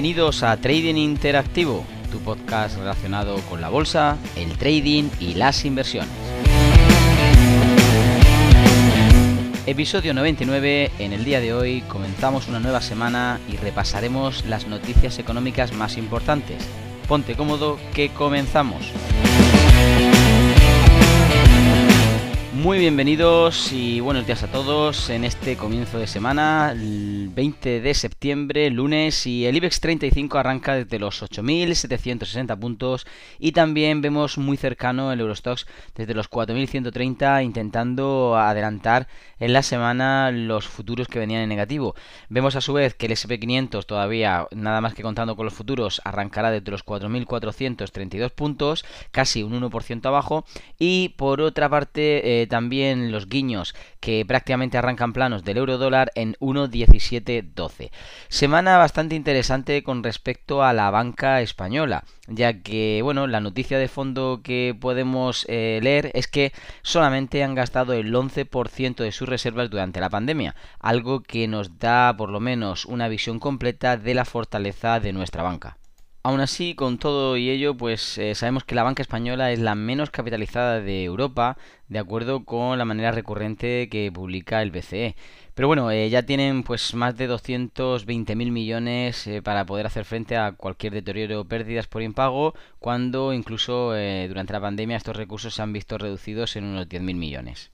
Bienvenidos a Trading Interactivo, tu podcast relacionado con la bolsa, el trading y las inversiones. Episodio 99, en el día de hoy comenzamos una nueva semana y repasaremos las noticias económicas más importantes. Ponte cómodo que comenzamos. Muy bienvenidos y buenos días a todos en este comienzo de semana, el 20 de septiembre, lunes, y el IBEX 35 arranca desde los 8.760 puntos y también vemos muy cercano el Eurostox desde los 4.130 intentando adelantar en la semana los futuros que venían en negativo. Vemos a su vez que el SP500 todavía, nada más que contando con los futuros, arrancará desde los 4.432 puntos, casi un 1% abajo, y por otra parte... Eh, también los guiños que prácticamente arrancan planos del euro dólar en 1.1712. Semana bastante interesante con respecto a la banca española, ya que, bueno, la noticia de fondo que podemos eh, leer es que solamente han gastado el 11% de sus reservas durante la pandemia, algo que nos da por lo menos una visión completa de la fortaleza de nuestra banca. Aún así, con todo y ello, pues eh, sabemos que la banca española es la menos capitalizada de Europa, de acuerdo con la manera recurrente que publica el BCE. Pero bueno, eh, ya tienen pues más de 220.000 millones eh, para poder hacer frente a cualquier deterioro o pérdidas por impago, cuando incluso durante la pandemia estos recursos se han visto reducidos en unos 10.000 millones.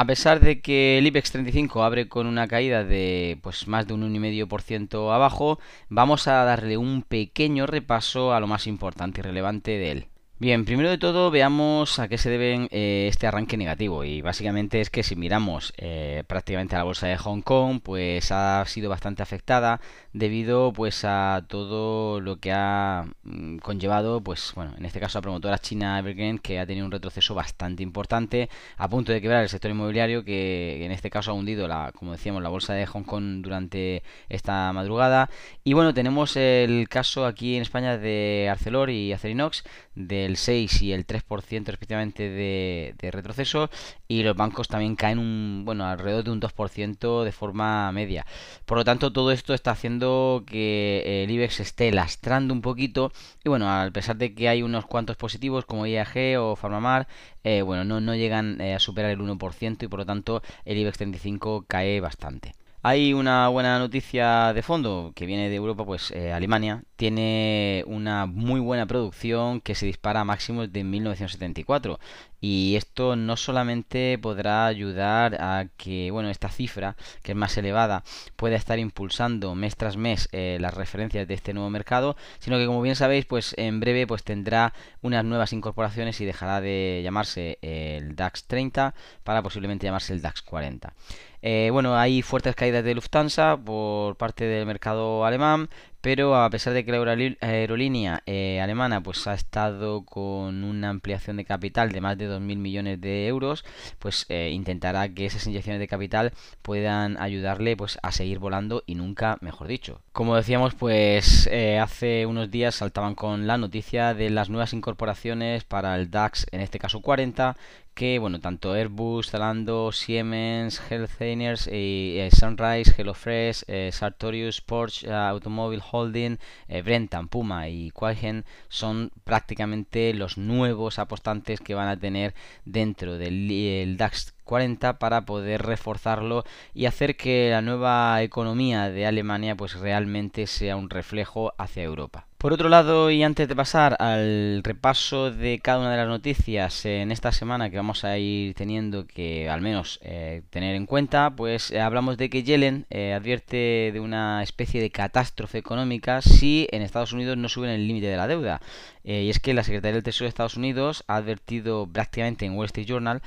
A pesar de que el IBEX 35 abre con una caída de pues más de un 1,5% abajo, vamos a darle un pequeño repaso a lo más importante y relevante de él. Bien, primero de todo veamos a qué se debe eh, este arranque negativo. Y básicamente es que si miramos eh, prácticamente a la bolsa de Hong Kong pues ha sido bastante afectada debido pues a todo lo que ha mm, conllevado pues bueno en este caso la promotora china Evergrande que ha tenido un retroceso bastante importante a punto de quebrar el sector inmobiliario que en este caso ha hundido la como decíamos la bolsa de Hong Kong durante esta madrugada. Y bueno tenemos el caso aquí en España de Arcelor y Acerinox de el 6 y el 3% respectivamente de, de, retroceso y los bancos también caen un bueno alrededor de un 2% de forma media. Por lo tanto, todo esto está haciendo que el IBEX esté lastrando un poquito y bueno, a pesar de que hay unos cuantos positivos como IAG o Farmamar, eh, bueno, no, no llegan eh, a superar el 1% y por lo tanto el IBEX 35 cae bastante. Hay una buena noticia de fondo que viene de Europa, pues eh, Alemania tiene una muy buena producción que se dispara a máximos de 1974 y esto no solamente podrá ayudar a que bueno esta cifra que es más elevada pueda estar impulsando mes tras mes eh, las referencias de este nuevo mercado sino que como bien sabéis pues en breve pues tendrá unas nuevas incorporaciones y dejará de llamarse el DAX 30 para posiblemente llamarse el DAX 40 eh, bueno, hay fuertes caídas de Lufthansa por parte del mercado alemán, pero a pesar de que la aerolínea eh, alemana pues ha estado con una ampliación de capital de más de 2.000 millones de euros, pues eh, intentará que esas inyecciones de capital puedan ayudarle pues a seguir volando y nunca mejor dicho. Como decíamos, pues eh, hace unos días saltaban con la noticia de las nuevas incorporaciones para el DAX, en este caso 40, que bueno, tanto Airbus, Zalando, Siemens, Healthineers, y, Sunrise, HelloFresh, Sartorius, Porsche Automobile Holding, eh, Brentan, Puma y Qualgen son prácticamente los nuevos apostantes que van a tener dentro del DAX 40 para poder reforzarlo y hacer que la nueva economía de Alemania pues realmente sea un reflejo hacia Europa. Por otro lado, y antes de pasar al repaso de cada una de las noticias en esta semana que vamos a ir teniendo que al menos eh, tener en cuenta, pues eh, hablamos de que Yellen eh, advierte de una especie de catástrofe económica si en Estados Unidos no suben el límite de la deuda. Y es que la Secretaría del Tesoro de Estados Unidos ha advertido prácticamente en Wall Street Journal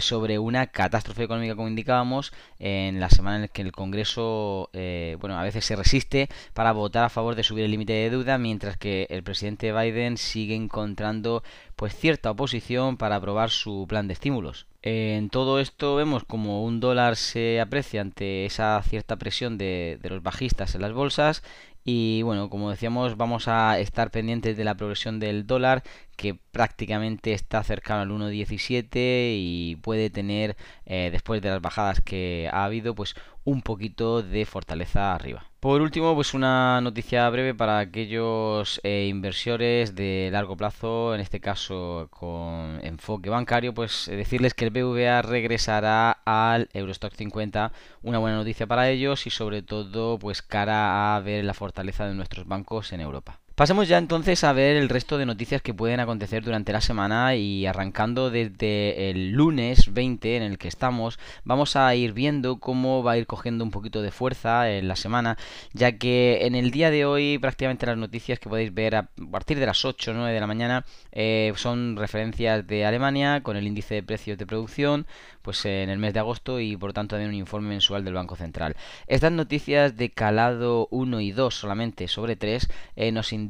sobre una catástrofe económica, como indicábamos, en la semana en la que el Congreso, bueno, a veces se resiste para votar a favor de subir el límite de deuda mientras que el presidente Biden sigue encontrando pues cierta oposición para aprobar su plan de estímulos. En todo esto vemos como un dólar se aprecia ante esa cierta presión de, de los bajistas en las bolsas y bueno, como decíamos, vamos a estar pendientes de la progresión del dólar que prácticamente está cercano al 1.17 y puede tener, eh, después de las bajadas que ha habido, pues un poquito de fortaleza arriba. Por último, pues una noticia breve para aquellos eh, inversores de largo plazo, en este caso con enfoque bancario, pues eh, decirles que el BVA regresará al Eurostock 50, una buena noticia para ellos y sobre todo pues cara a ver la fortaleza de nuestros bancos en Europa. Pasemos ya entonces a ver el resto de noticias que pueden acontecer durante la semana y arrancando desde el lunes 20 en el que estamos, vamos a ir viendo cómo va a ir cogiendo un poquito de fuerza en la semana, ya que en el día de hoy prácticamente las noticias que podéis ver a partir de las 8 o 9 de la mañana eh, son referencias de Alemania con el índice de precios de producción, pues en el mes de agosto y por tanto también un informe mensual del Banco Central. Estas noticias de calado 1 y 2 solamente sobre 3 eh, nos indican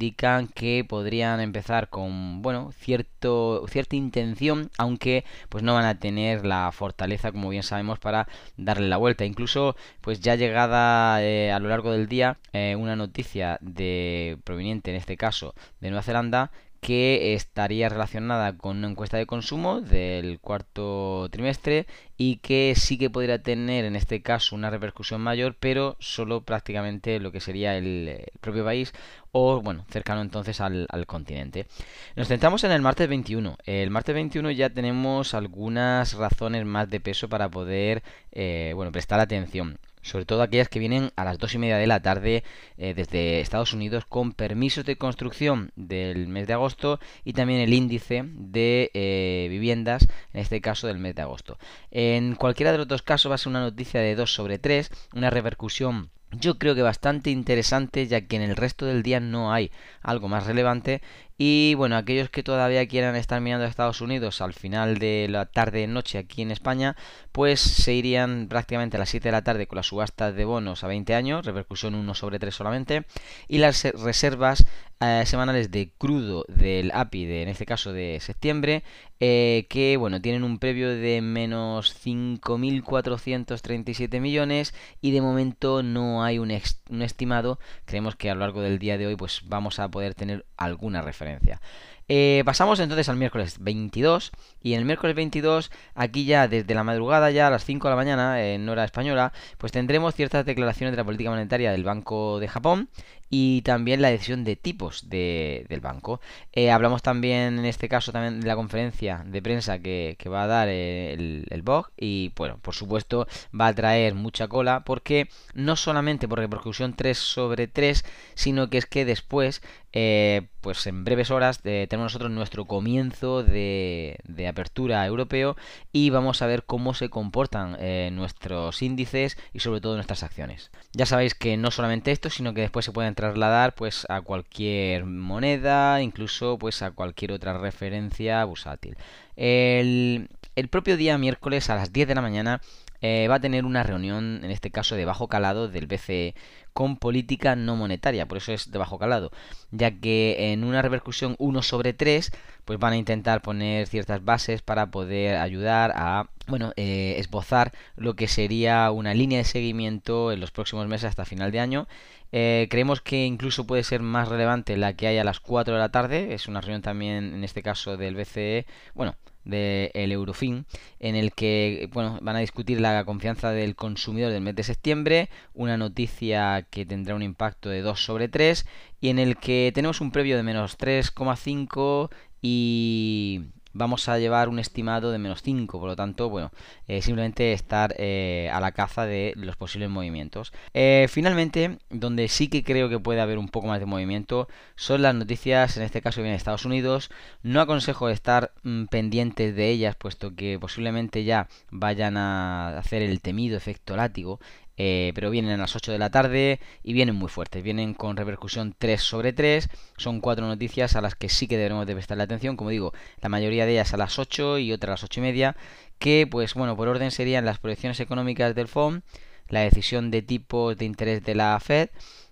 que podrían empezar con bueno cierto cierta intención aunque pues no van a tener la fortaleza como bien sabemos para darle la vuelta. Incluso pues ya llegada eh, a lo largo del día eh, una noticia de proveniente en este caso de Nueva Zelanda que estaría relacionada con una encuesta de consumo del cuarto trimestre y que sí que podría tener en este caso una repercusión mayor, pero solo prácticamente lo que sería el, propio país o bueno, cercano entonces al, continente. Nos centramos en el martes 21. El martes 21 ya tenemos algunas razones más de peso para poder eh, bueno, prestar atención sobre todo aquellas que vienen a las dos y media de la tarde eh, desde Estados Unidos con permisos de construcción del mes de agosto y también el índice de eh, viviendas, en este caso del mes de agosto. En cualquiera de los dos casos va a ser una noticia de 2 sobre 3, una repercusión yo creo que bastante interesante ya que en el resto del día no hay algo más relevante y bueno, aquellos que todavía quieran estar mirando a Estados Unidos al final de la tarde noche aquí en España, pues se irían prácticamente a las 7 de la tarde con las subastas de bonos a 20 años, repercusión 1 sobre 3 solamente, y las reservas eh, semanales de crudo del API, de, en este caso de septiembre, eh, que bueno, tienen un previo de menos 5.437 millones y de momento no hay un, un estimado, creemos que a lo largo del día de hoy pues vamos a poder tener alguna referencia eh, pasamos entonces al miércoles 22 y en el miércoles 22 aquí ya desde la madrugada ya a las 5 de la mañana en hora española pues tendremos ciertas declaraciones de la política monetaria del Banco de Japón y también la decisión de tipos de, del banco. Eh, hablamos también en este caso también de la conferencia de prensa que, va a dar el, el BOG y bueno, por supuesto va a traer mucha cola porque no solamente por repercusión 3 sobre 3, sino que es que después, eh, pues en breves horas eh, tenemos nosotros nuestro comienzo de, apertura europeo y vamos a ver cómo se comportan nuestros índices y sobre todo nuestras acciones. Ya sabéis que no solamente esto, sino que después se pueden trasladar pues a cualquier moneda, incluso pues a cualquier otra referencia bursátil. El, el propio día miércoles a las 10 de la mañana eh, va a tener una reunión, en este caso de bajo calado, del BCE con política no monetaria, por eso es de bajo calado, ya que en una repercusión 1 sobre 3, pues van a intentar poner ciertas bases para poder ayudar a bueno, eh, esbozar lo que sería una línea de seguimiento en los próximos meses hasta final de año eh, creemos que incluso puede ser más relevante la que hay a las 4 de la tarde. Es una reunión también, en este caso, del BCE. Bueno, del Eurofin, en el que bueno, van a discutir la confianza del consumidor del mes de septiembre, una noticia que tendrá un impacto de 2 sobre 3 y en el que tenemos un previo de menos 3,5 y vamos a llevar un estimado de menos 5, por lo tanto, bueno, eh, simplemente estar eh, a la caza de los posibles movimientos. Eh, finalmente, donde sí que creo que puede haber un poco más de movimiento, son las noticias, en este caso viene de Estados Unidos. No aconsejo estar mm, pendientes de ellas, puesto que posiblemente ya vayan a hacer el temido efecto látigo eh, pero vienen a las 8 de la tarde y vienen muy fuertes, vienen con repercusión 3 sobre 3, son cuatro noticias a las que sí que debemos de prestarle atención, como digo, la mayoría de ellas a las 8 y otra a las 8 y media, que pues bueno, por orden serían las proyecciones económicas del FOM, la decisión de tipos de interés de la Fed,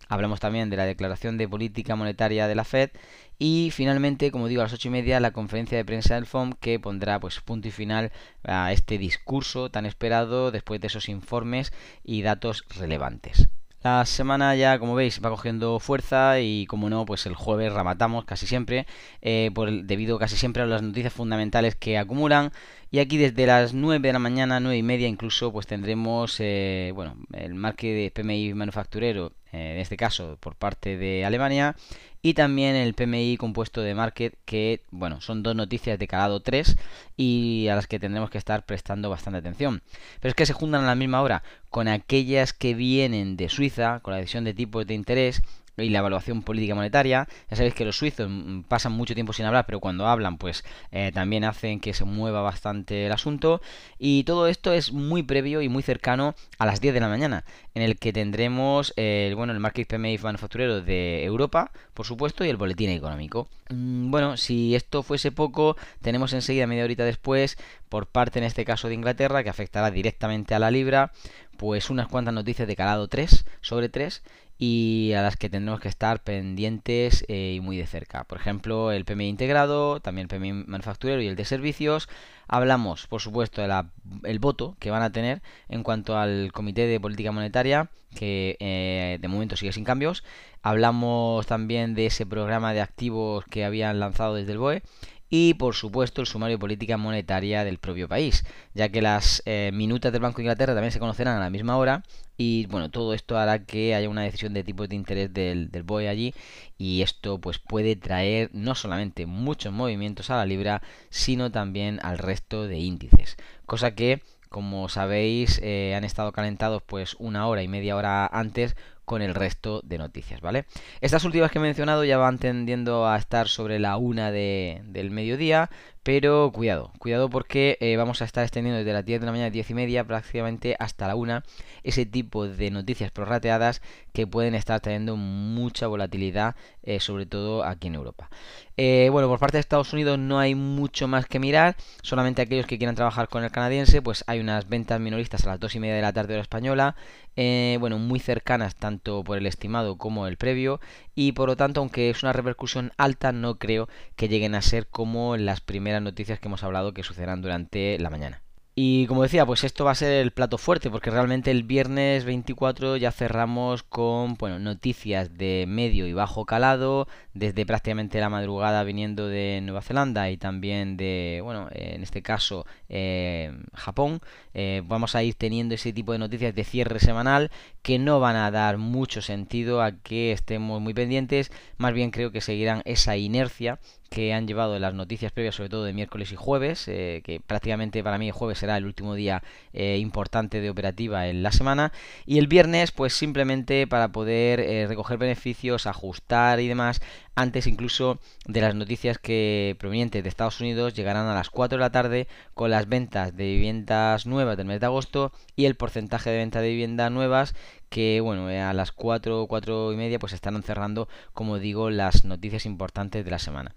hablamos también de la declaración de política monetaria de la Fed y finalmente, como digo, a las ocho y media la conferencia de prensa del FOM que pondrá pues punto y final a este discurso tan esperado después de esos informes y datos relevantes. La semana ya, como veis, va cogiendo fuerza y, como no, pues el jueves rematamos casi siempre, eh, debido casi siempre a las noticias fundamentales que acumulan. Y aquí desde las 9 de la mañana, 9 y media incluso, pues tendremos, eh, bueno, el marque de PMI manufacturero en este caso por parte de Alemania, y también el PMI compuesto de market, que bueno, son dos noticias de calado 3 y a las que tendremos que estar prestando bastante atención. Pero es que se juntan a la misma hora con aquellas que vienen de Suiza, con la decisión de tipos de interés y la evaluación política monetaria. Ya sabéis que los suizos mm, pasan mucho tiempo sin hablar, pero cuando hablan, pues eh, también hacen que se mueva bastante el asunto. Y todo esto es muy previo y muy cercano a las 10 de la mañana, en el que tendremos el, bueno, el Market PMI manufacturero de Europa, por supuesto, y el boletín económico. Mm, bueno, si esto fuese poco, tenemos enseguida media horita después, por parte en este caso de Inglaterra, que afectará directamente a la libra, pues unas cuantas noticias de calado 3 sobre 3 y a las que tendremos que estar pendientes eh, y muy de cerca. Por ejemplo, el PMI integrado, también el PMI manufacturero y el de servicios. Hablamos, por supuesto, del voto que van a tener en cuanto al Comité de Política Monetaria, que eh, de momento sigue sin cambios. Hablamos también de ese programa de activos que habían lanzado desde el BOE y por supuesto el sumario de política monetaria del propio país, ya que las eh, minutas del Banco de Inglaterra también se conocerán a la misma hora y bueno, todo esto hará que haya una decisión de tipos de interés del, del BOE allí y esto pues puede traer no solamente muchos movimientos a la libra, sino también al resto de índices, cosa que como sabéis eh, han estado calentados pues una hora y media hora antes con el resto de noticias, ¿vale? Estas últimas que he mencionado ya van tendiendo a estar sobre la una de, del mediodía, pero cuidado, cuidado porque eh, vamos a estar extendiendo desde las 10 de la mañana, 10 y media, prácticamente hasta la 1, ese tipo de noticias prorrateadas que pueden estar teniendo mucha volatilidad, eh, sobre todo aquí en Europa. Eh, bueno, por parte de Estados Unidos no hay mucho más que mirar, solamente aquellos que quieran trabajar con el canadiense, pues hay unas ventas minoristas a las 2 y media de la tarde hora española, bueno, muy cercanas tanto por el estimado como el previo, y por lo tanto, aunque es una repercusión alta, no creo que lleguen a ser como las primeras noticias que hemos hablado que sucederán durante la mañana. Y como decía, pues esto va a ser el plato fuerte, porque realmente el viernes 24 ya cerramos con bueno, noticias de medio y bajo calado, desde prácticamente la madrugada viniendo de Nueva Zelanda y también de, bueno, en este caso eh, Japón. Eh, vamos a ir teniendo ese tipo de noticias de cierre semanal que no van a dar mucho sentido a que estemos muy pendientes, más bien creo que seguirán esa inercia que han llevado las noticias previas, sobre todo de miércoles y jueves, eh, que prácticamente para mí el jueves será el último día eh, importante de operativa en la semana, y el viernes pues simplemente para poder eh, recoger beneficios, ajustar y demás, antes incluso de las noticias que provenientes de Estados Unidos llegarán a las 4 de la tarde con las ventas de viviendas nuevas del mes de agosto y el porcentaje de venta de viviendas nuevas que bueno a las 4 4 y media pues estarán cerrando como digo las noticias importantes de la semana.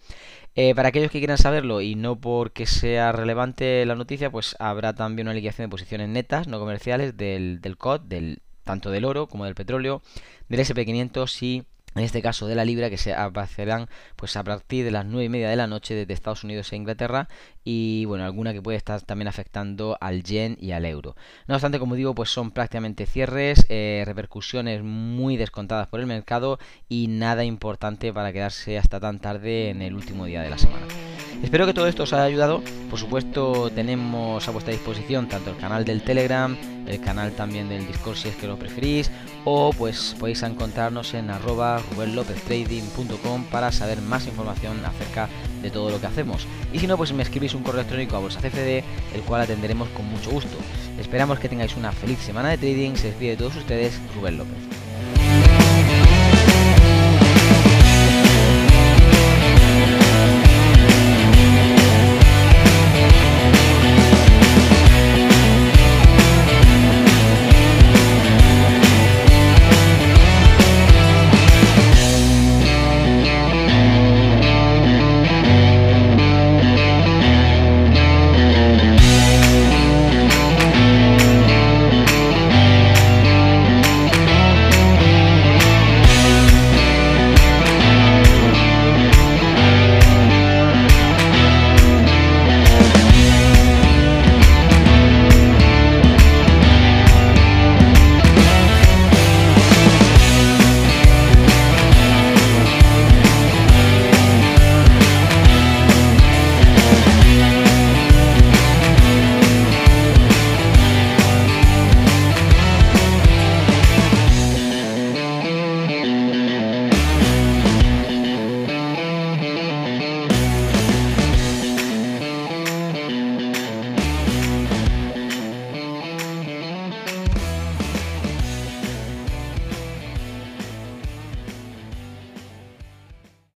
Eh, para aquellos que quieran saberlo y no porque sea relevante la noticia pues habrá también una liquidación de posiciones netas no comerciales del, del COD del tanto del oro como del petróleo del SP500 y en este caso de la libra que se aparecerán pues a partir de las 9 y media de la noche desde Estados Unidos e Inglaterra y bueno alguna que puede estar también afectando al yen y al euro. No obstante como digo pues son prácticamente cierres eh, repercusiones muy descontadas por el mercado y nada importante para quedarse hasta tan tarde en el último día de la semana Espero que todo esto os haya ayudado. Por supuesto, tenemos a vuestra disposición tanto el canal del Telegram, el canal también del Discord si es que lo preferís, o pues podéis encontrarnos en arroba rubenlopeztrading.com para saber más información acerca de todo lo que hacemos. Y si no, pues me escribís un correo electrónico a bolsa CFD, el cual atenderemos con mucho gusto. Esperamos que tengáis una feliz semana de trading. Se despide de todos ustedes, Rubén López.